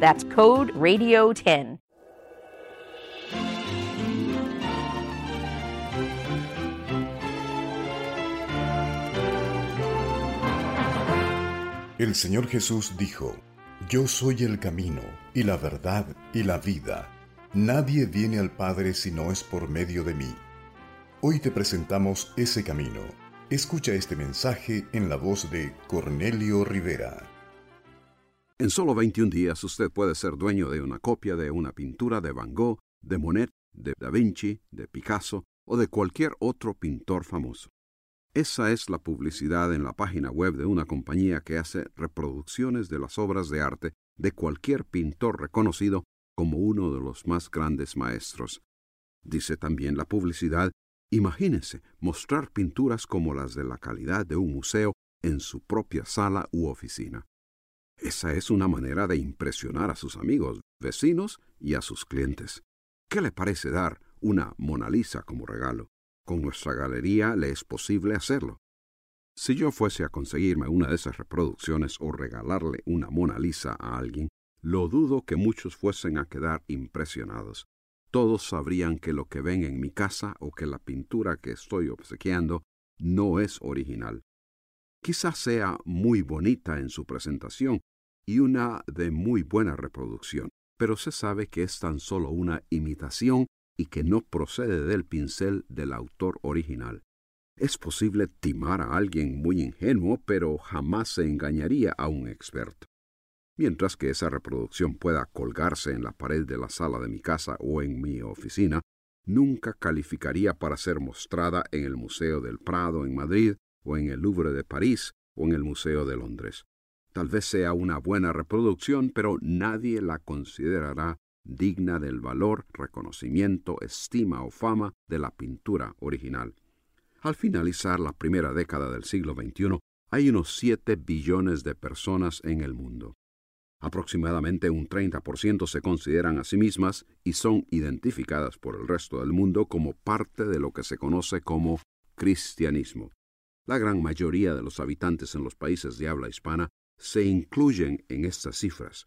That's code RADIO10. El Señor Jesús dijo, Yo soy el camino, y la verdad, y la vida. Nadie viene al Padre si no es por medio de mí. Hoy te presentamos ese camino. Escucha este mensaje en la voz de Cornelio Rivera. En solo 21 días usted puede ser dueño de una copia de una pintura de Van Gogh, de Monet, de Da Vinci, de Picasso o de cualquier otro pintor famoso. Esa es la publicidad en la página web de una compañía que hace reproducciones de las obras de arte de cualquier pintor reconocido como uno de los más grandes maestros. Dice también la publicidad, imagínese mostrar pinturas como las de la calidad de un museo en su propia sala u oficina. Esa es una manera de impresionar a sus amigos, vecinos y a sus clientes. ¿Qué le parece dar una Mona Lisa como regalo? Con nuestra galería le es posible hacerlo. Si yo fuese a conseguirme una de esas reproducciones o regalarle una Mona Lisa a alguien, lo dudo que muchos fuesen a quedar impresionados. Todos sabrían que lo que ven en mi casa o que la pintura que estoy obsequiando no es original. Quizás sea muy bonita en su presentación y una de muy buena reproducción, pero se sabe que es tan solo una imitación y que no procede del pincel del autor original. Es posible timar a alguien muy ingenuo, pero jamás se engañaría a un experto. Mientras que esa reproducción pueda colgarse en la pared de la sala de mi casa o en mi oficina, nunca calificaría para ser mostrada en el Museo del Prado en Madrid, o en el Louvre de París, o en el Museo de Londres. Tal vez sea una buena reproducción, pero nadie la considerará digna del valor, reconocimiento, estima o fama de la pintura original. Al finalizar la primera década del siglo XXI, hay unos 7 billones de personas en el mundo. Aproximadamente un 30% se consideran a sí mismas y son identificadas por el resto del mundo como parte de lo que se conoce como cristianismo. La gran mayoría de los habitantes en los países de habla hispana se incluyen en estas cifras.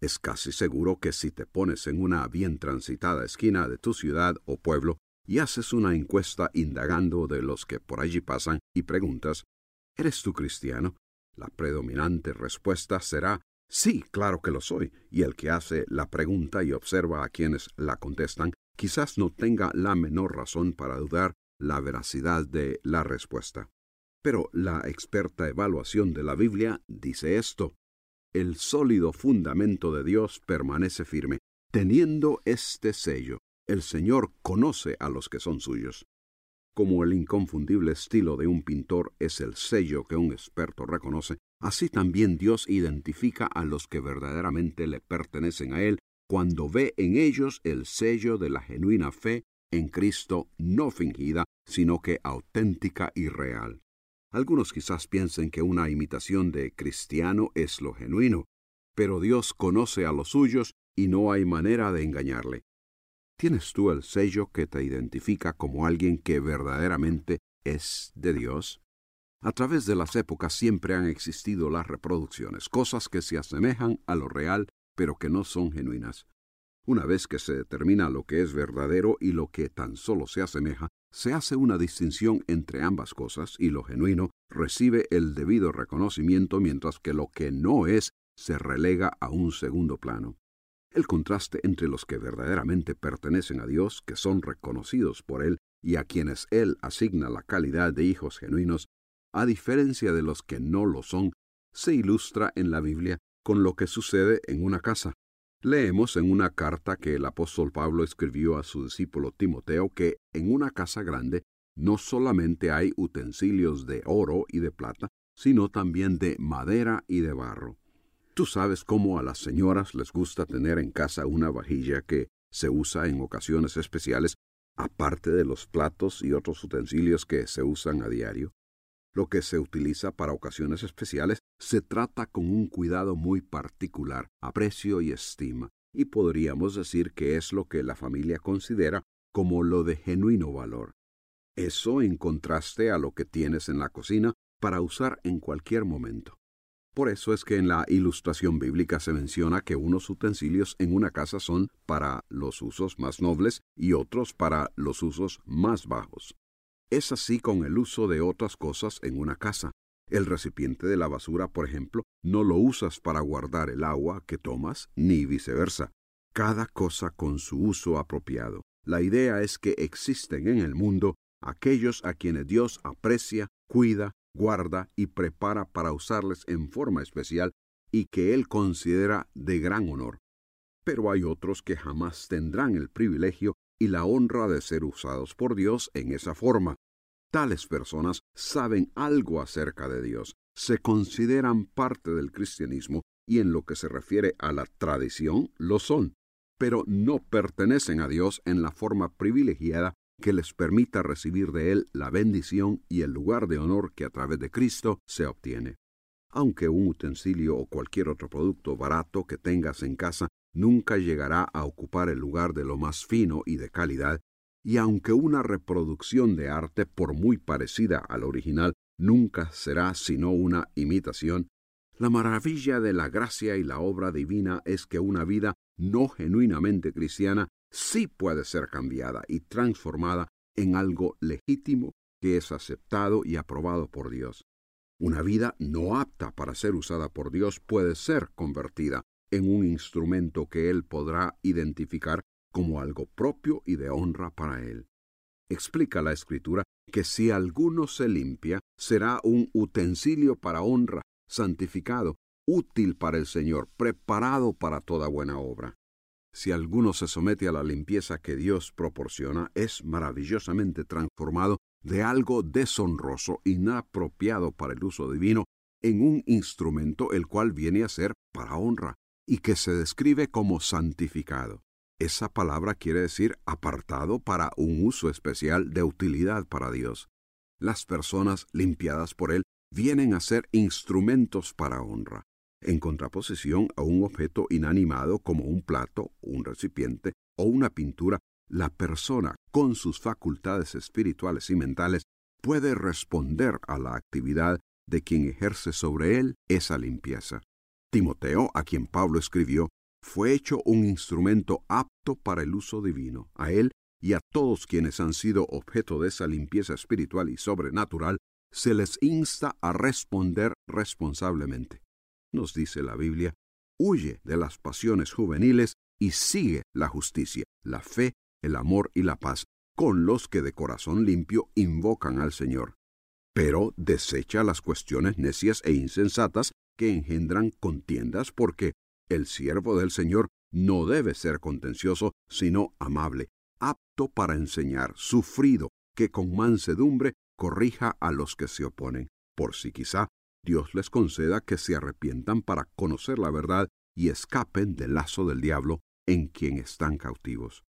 Es casi seguro que si te pones en una bien transitada esquina de tu ciudad o pueblo y haces una encuesta indagando de los que por allí pasan y preguntas, ¿eres tú cristiano? La predominante respuesta será sí, claro que lo soy, y el que hace la pregunta y observa a quienes la contestan quizás no tenga la menor razón para dudar la veracidad de la respuesta. Pero la experta evaluación de la Biblia dice esto el sólido fundamento de Dios permanece firme. Teniendo este sello, el Señor conoce a los que son suyos. Como el inconfundible estilo de un pintor es el sello que un experto reconoce, así también Dios identifica a los que verdaderamente le pertenecen a Él cuando ve en ellos el sello de la genuina fe en Cristo no fingida, sino que auténtica y real. Algunos quizás piensen que una imitación de cristiano es lo genuino, pero Dios conoce a los suyos y no hay manera de engañarle. ¿Tienes tú el sello que te identifica como alguien que verdaderamente es de Dios? A través de las épocas siempre han existido las reproducciones, cosas que se asemejan a lo real, pero que no son genuinas. Una vez que se determina lo que es verdadero y lo que tan solo se asemeja, se hace una distinción entre ambas cosas y lo genuino recibe el debido reconocimiento mientras que lo que no es se relega a un segundo plano. El contraste entre los que verdaderamente pertenecen a Dios, que son reconocidos por Él y a quienes Él asigna la calidad de hijos genuinos, a diferencia de los que no lo son, se ilustra en la Biblia con lo que sucede en una casa. Leemos en una carta que el apóstol Pablo escribió a su discípulo Timoteo que en una casa grande no solamente hay utensilios de oro y de plata, sino también de madera y de barro. Tú sabes cómo a las señoras les gusta tener en casa una vajilla que se usa en ocasiones especiales, aparte de los platos y otros utensilios que se usan a diario. Lo que se utiliza para ocasiones especiales se trata con un cuidado muy particular, aprecio y estima, y podríamos decir que es lo que la familia considera como lo de genuino valor. Eso en contraste a lo que tienes en la cocina para usar en cualquier momento. Por eso es que en la ilustración bíblica se menciona que unos utensilios en una casa son para los usos más nobles y otros para los usos más bajos. Es así con el uso de otras cosas en una casa. El recipiente de la basura, por ejemplo, no lo usas para guardar el agua que tomas, ni viceversa. Cada cosa con su uso apropiado. La idea es que existen en el mundo aquellos a quienes Dios aprecia, cuida, guarda y prepara para usarles en forma especial y que Él considera de gran honor. Pero hay otros que jamás tendrán el privilegio y la honra de ser usados por Dios en esa forma. Tales personas saben algo acerca de Dios, se consideran parte del cristianismo y en lo que se refiere a la tradición lo son, pero no pertenecen a Dios en la forma privilegiada que les permita recibir de Él la bendición y el lugar de honor que a través de Cristo se obtiene. Aunque un utensilio o cualquier otro producto barato que tengas en casa nunca llegará a ocupar el lugar de lo más fino y de calidad, y aunque una reproducción de arte, por muy parecida al original, nunca será sino una imitación, la maravilla de la gracia y la obra divina es que una vida no genuinamente cristiana sí puede ser cambiada y transformada en algo legítimo que es aceptado y aprobado por Dios. Una vida no apta para ser usada por Dios puede ser convertida en un instrumento que Él podrá identificar como algo propio y de honra para Él. Explica la Escritura que si alguno se limpia, será un utensilio para honra, santificado, útil para el Señor, preparado para toda buena obra. Si alguno se somete a la limpieza que Dios proporciona, es maravillosamente transformado de algo deshonroso, inapropiado para el uso divino, en un instrumento el cual viene a ser para honra y que se describe como santificado. Esa palabra quiere decir apartado para un uso especial de utilidad para Dios. Las personas limpiadas por Él vienen a ser instrumentos para honra en contraposición a un objeto inanimado como un plato, un recipiente o una pintura, la persona, con sus facultades espirituales y mentales, puede responder a la actividad de quien ejerce sobre él esa limpieza. Timoteo, a quien Pablo escribió, fue hecho un instrumento apto para el uso divino. A él y a todos quienes han sido objeto de esa limpieza espiritual y sobrenatural, se les insta a responder responsablemente nos dice la Biblia, huye de las pasiones juveniles y sigue la justicia, la fe, el amor y la paz, con los que de corazón limpio invocan al Señor. Pero desecha las cuestiones necias e insensatas que engendran contiendas, porque el siervo del Señor no debe ser contencioso, sino amable, apto para enseñar, sufrido, que con mansedumbre corrija a los que se oponen, por si quizá Dios les conceda que se arrepientan para conocer la verdad y escapen del lazo del diablo en quien están cautivos.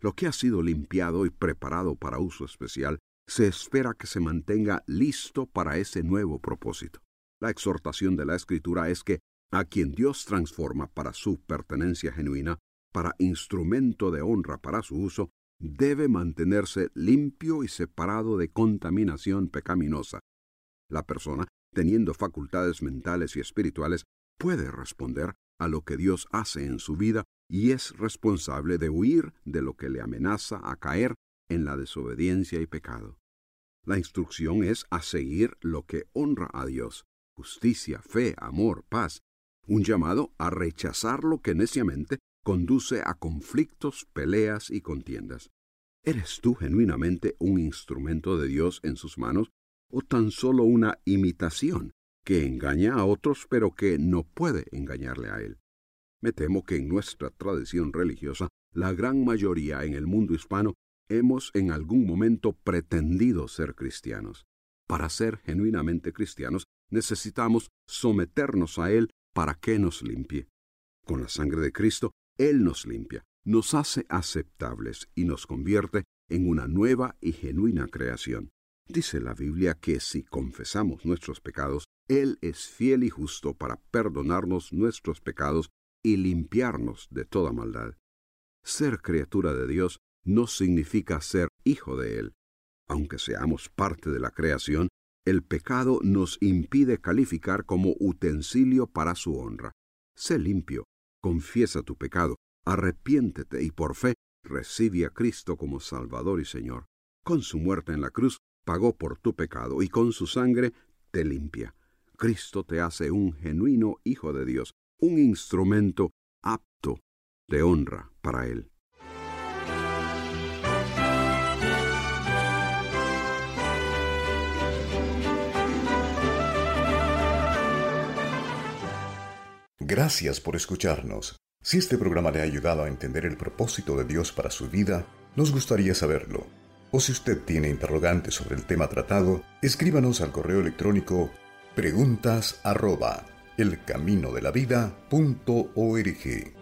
Lo que ha sido limpiado y preparado para uso especial se espera que se mantenga listo para ese nuevo propósito. La exhortación de la Escritura es que a quien Dios transforma para su pertenencia genuina, para instrumento de honra para su uso, debe mantenerse limpio y separado de contaminación pecaminosa. La persona teniendo facultades mentales y espirituales, puede responder a lo que Dios hace en su vida y es responsable de huir de lo que le amenaza a caer en la desobediencia y pecado. La instrucción es a seguir lo que honra a Dios, justicia, fe, amor, paz, un llamado a rechazar lo que neciamente conduce a conflictos, peleas y contiendas. ¿Eres tú genuinamente un instrumento de Dios en sus manos o tan solo una imitación que engaña a otros pero que no puede engañarle a Él? Me temo que en nuestra tradición religiosa, la gran mayoría en el mundo hispano hemos en algún momento pretendido ser cristianos. Para ser genuinamente cristianos necesitamos someternos a Él para que nos limpie. Con la sangre de Cristo, Él nos limpia, nos hace aceptables y nos convierte en una nueva y genuina creación. Dice la Biblia que si confesamos nuestros pecados, Él es fiel y justo para perdonarnos nuestros pecados y limpiarnos de toda maldad. Ser criatura de Dios no significa ser hijo de Él. Aunque seamos parte de la creación, el pecado nos impide calificar como utensilio para su honra. Sé limpio, confiesa tu pecado, arrepiéntete y por fe recibe a Cristo como Salvador y Señor. Con su muerte en la cruz pagó por tu pecado y con su sangre te limpia. Cristo te hace un genuino Hijo de Dios, un instrumento apto de honra para Él. Gracias por escucharnos. Si este programa le ha ayudado a entender el propósito de Dios para su vida, nos gustaría saberlo. O si usted tiene interrogantes sobre el tema tratado, escríbanos al correo electrónico preguntas arroba elcaminodelavida.org.